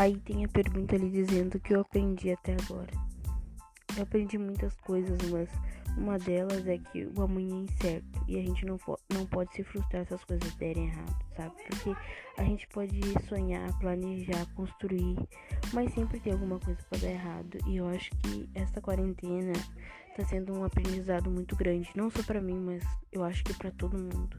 Aí tem a pergunta ali dizendo o que eu aprendi até agora. Eu aprendi muitas coisas, mas uma delas é que o amanhã é incerto e a gente não, não pode se frustrar se as coisas derem errado, sabe? Porque a gente pode sonhar, planejar, construir, mas sempre tem alguma coisa para dar errado. E eu acho que essa quarentena tá sendo um aprendizado muito grande, não só para mim, mas eu acho que para todo mundo.